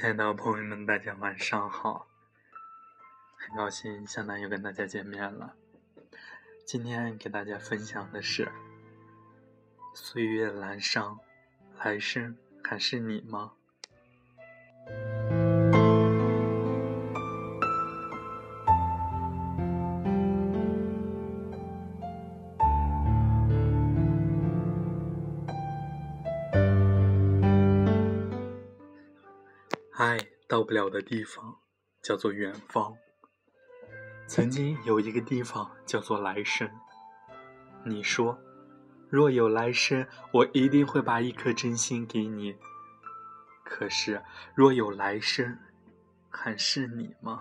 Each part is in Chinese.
亲爱的朋友们，大家晚上好！很高兴向南又跟大家见面了。今天给大家分享的是：岁月阑珊，来生还是你吗？爱到不了的地方，叫做远方。曾经有一个地方叫做来生。你说，若有来生，我一定会把一颗真心给你。可是，若有来生，还是你吗？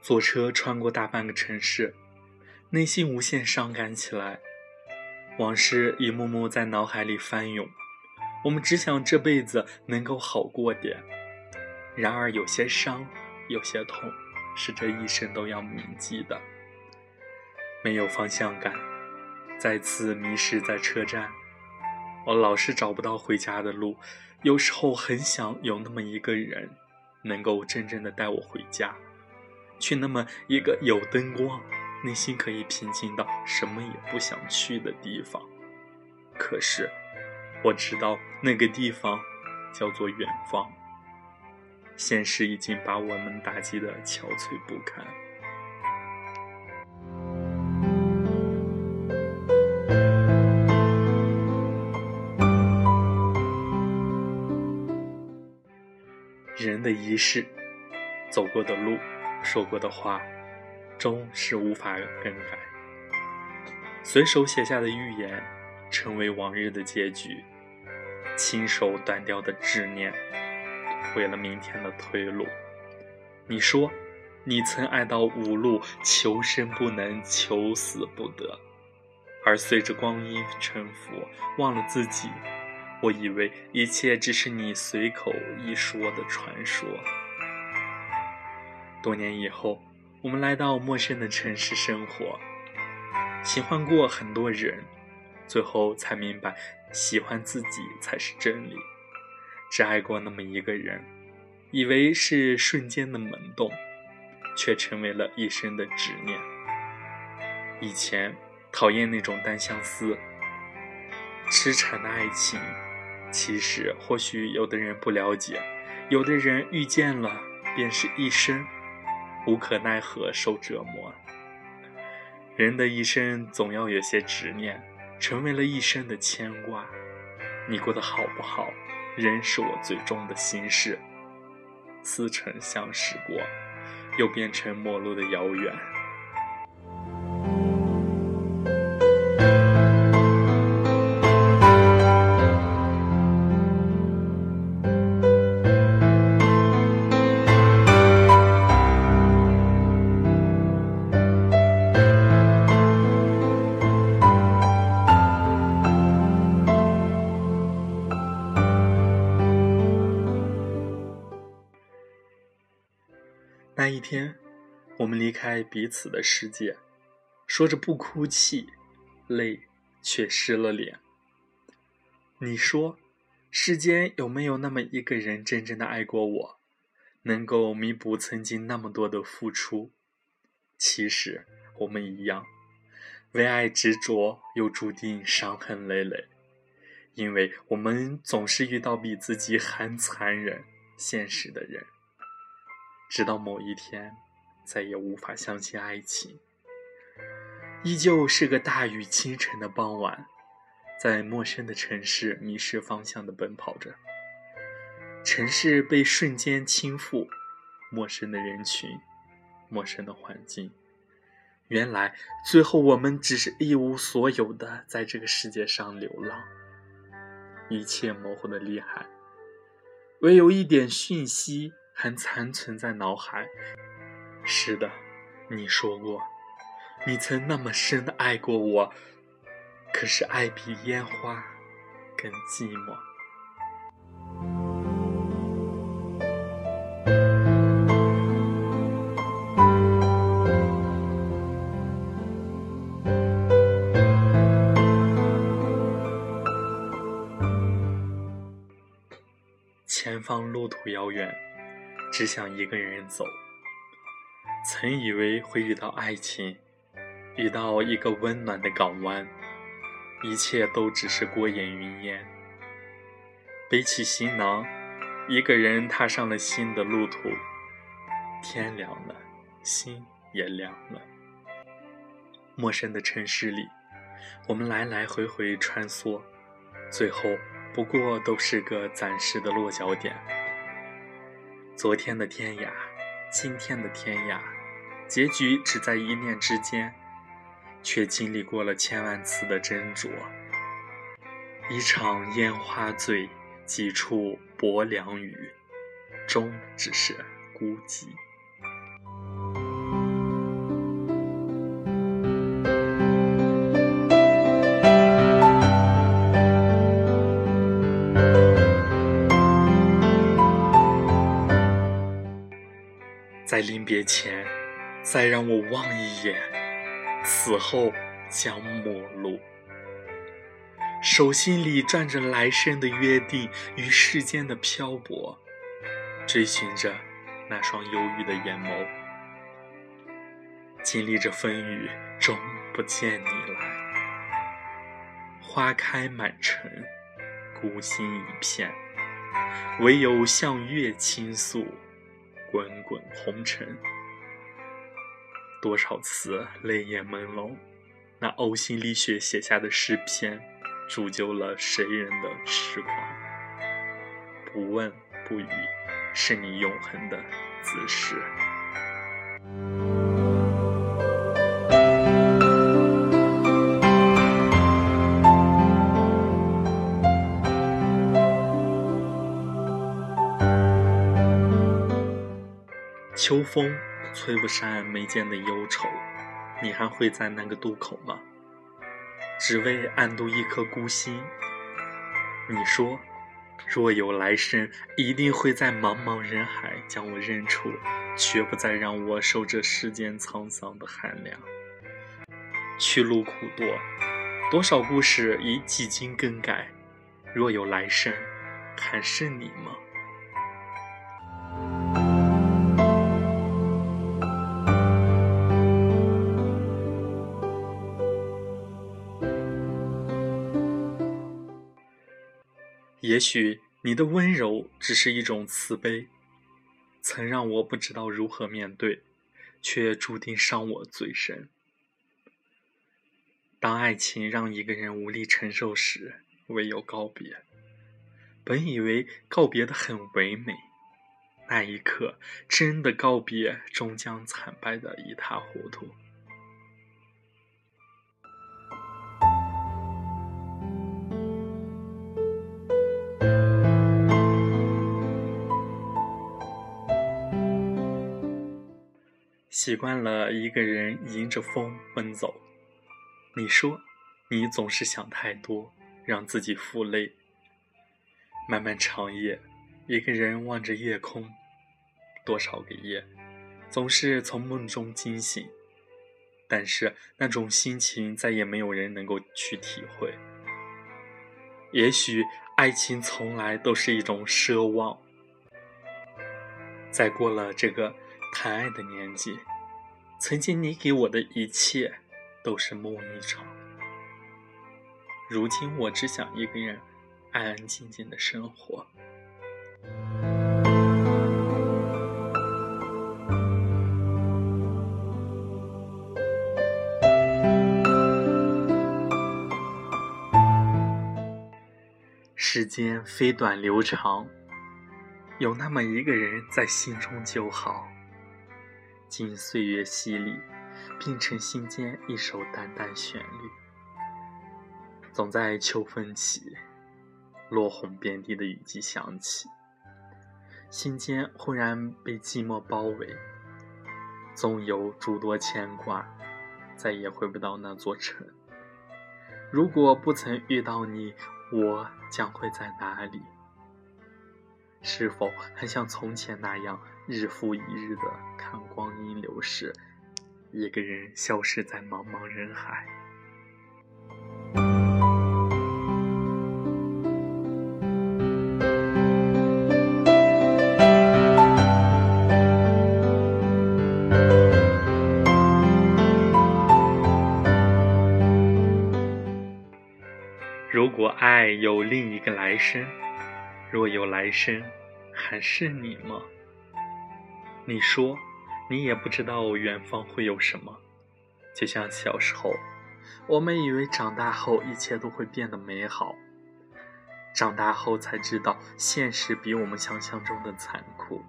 坐车穿过大半个城市。内心无限伤感起来，往事一幕幕在脑海里翻涌。我们只想这辈子能够好过点，然而有些伤，有些痛，是这一生都要铭记的。没有方向感，再次迷失在车站，我老是找不到回家的路。有时候很想有那么一个人，能够真正的带我回家，去那么一个有灯光。内心可以平静到什么也不想去的地方，可是我知道那个地方叫做远方。现实已经把我们打击的憔悴不堪。人的一世，走过的路，说过的话。终是无法更改。随手写下的预言，成为往日的结局；亲手断掉的执念，毁了明天的退路。你说，你曾爱到无路，求生不能，求死不得，而随着光阴沉浮，忘了自己。我以为一切只是你随口一说的传说。多年以后。我们来到陌生的城市生活，喜欢过很多人，最后才明白，喜欢自己才是真理。只爱过那么一个人，以为是瞬间的萌动，却成为了一生的执念。以前讨厌那种单相思、痴缠的爱情，其实或许有的人不了解，有的人遇见了便是一生。无可奈何，受折磨。人的一生总要有些执念，成为了一生的牵挂。你过得好不好，仍是我最终的心事。似曾相识过，又变成陌路的遥远。那一天，我们离开彼此的世界，说着不哭泣，泪却湿了脸。你说，世间有没有那么一个人真正的爱过我，能够弥补曾经那么多的付出？其实我们一样，为爱执着，又注定伤痕累累，因为我们总是遇到比自己还残忍、现实的人。直到某一天，再也无法相信爱情。依旧是个大雨清晨的傍晚，在陌生的城市迷失方向的奔跑着。城市被瞬间倾覆，陌生的人群，陌生的环境。原来，最后我们只是一无所有的在这个世界上流浪，一切模糊的厉害，唯有一点讯息。还残存在脑海。是的，你说过，你曾那么深的爱过我，可是爱比烟花更寂寞。前方路途遥远，只想一个人走。曾以为会遇到爱情，遇到一个温暖的港湾，一切都只是过眼云烟。背起行囊，一个人踏上了新的路途。天凉了，心也凉了。陌生的城市里，我们来来回回穿梭，最后不过都是个暂时的落脚点。昨天的天涯，今天的天涯，结局只在一念之间，却经历过了千万次的斟酌。一场烟花醉，几处薄凉雨，终只是孤寂。在临别前，再让我望一眼，此后将陌路。手心里攥着来生的约定与世间的漂泊，追寻着那双忧郁的眼眸。经历着风雨，终不见你来。花开满城，孤心一片，唯有向月倾诉。滚滚红尘，多少次泪眼朦胧，那呕心沥血写下的诗篇，铸就了谁人的痴狂？不问不语，是你永恒的姿势。秋风吹不散眉间的忧愁，你还会在那个渡口吗？只为暗度一颗孤心。你说，若有来生，一定会在茫茫人海将我认出，绝不再让我受这世间沧桑的寒凉。去路苦多，多少故事已几经更改。若有来生，还是你吗？也许你的温柔只是一种慈悲，曾让我不知道如何面对，却注定伤我最深。当爱情让一个人无力承受时，唯有告别。本以为告别的很唯美，那一刻真的告别，终将惨败的一塌糊涂。习惯了一个人迎着风奔走，你说，你总是想太多，让自己负累。漫漫长夜，一个人望着夜空，多少个夜，总是从梦中惊醒，但是那种心情再也没有人能够去体会。也许爱情从来都是一种奢望，在过了这个谈爱的年纪。曾经你给我的一切都是梦一场，如今我只想一个人安安静静的生活。时间飞短流长，有那么一个人在心中就好。经岁月洗礼，变成心间一首淡淡旋律。总在秋风起，落红遍地的雨季响起，心间忽然被寂寞包围。纵有诸多牵挂，再也回不到那座城。如果不曾遇到你，我将会在哪里？是否还像从前那样？日复一日的看光阴流逝一个人消失在茫茫人海。如果爱有另一个来生若有来生还是你吗？你说，你也不知道远方会有什么，就像小时候，我们以为长大后一切都会变得美好，长大后才知道现实比我们想象中的残酷。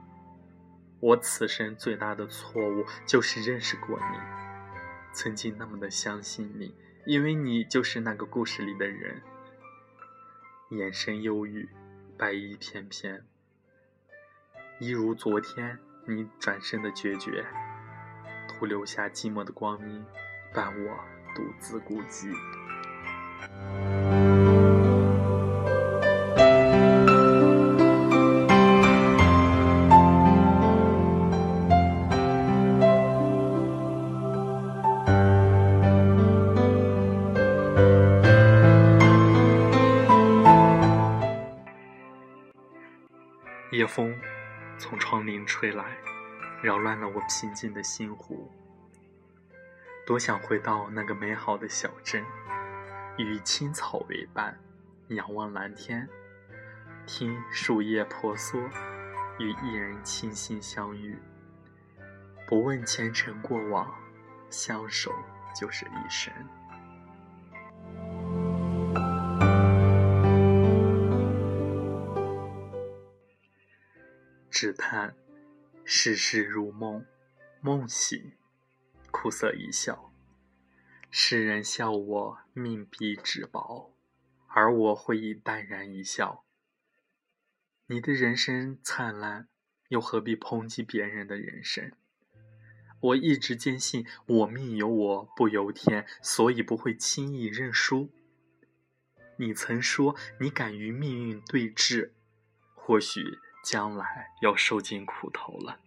我此生最大的错误就是认识过你，曾经那么的相信你，因为你就是那个故事里的人。眼神忧郁，白衣翩翩，一如昨天你转身的决绝，徒留下寂寞的光阴，伴我独自孤寂。吹来，扰乱了我平静的心湖。多想回到那个美好的小镇，与青草为伴，仰望蓝天，听树叶婆娑，与一人倾心相遇。不问前尘过往，相守就是一生。只叹世事如梦，梦醒苦涩一笑。世人笑我命比纸薄，而我会以淡然一笑。你的人生灿烂，又何必抨击别人的人生？我一直坚信我命由我不由天，所以不会轻易认输。你曾说你敢与命运对峙，或许。将来要受尽苦头了。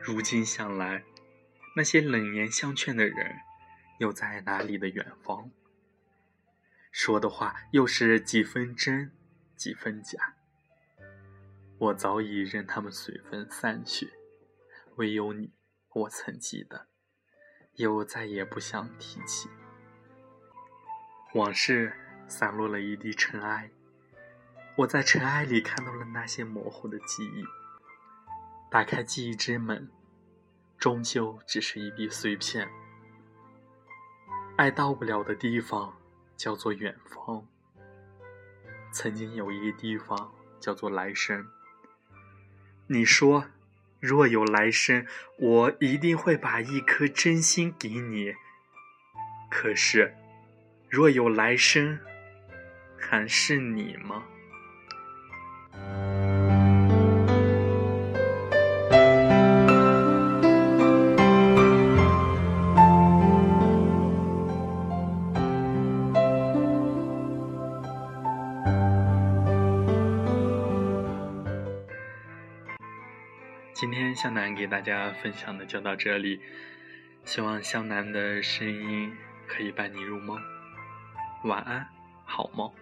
如今想来，那些冷言相劝的人，又在哪里的远方？说的话又是几分真，几分假？我早已任他们随风散去，唯有你，我曾记得。又再也不想提起往事，散落了一地尘埃。我在尘埃里看到了那些模糊的记忆。打开记忆之门，终究只是一地碎片。爱到不了的地方，叫做远方。曾经有一个地方，叫做来生。你说。若有来生，我一定会把一颗真心给你。可是，若有来生，还是你吗？今天向南给大家分享的就到这里，希望向南的声音可以伴你入梦，晚安，好梦。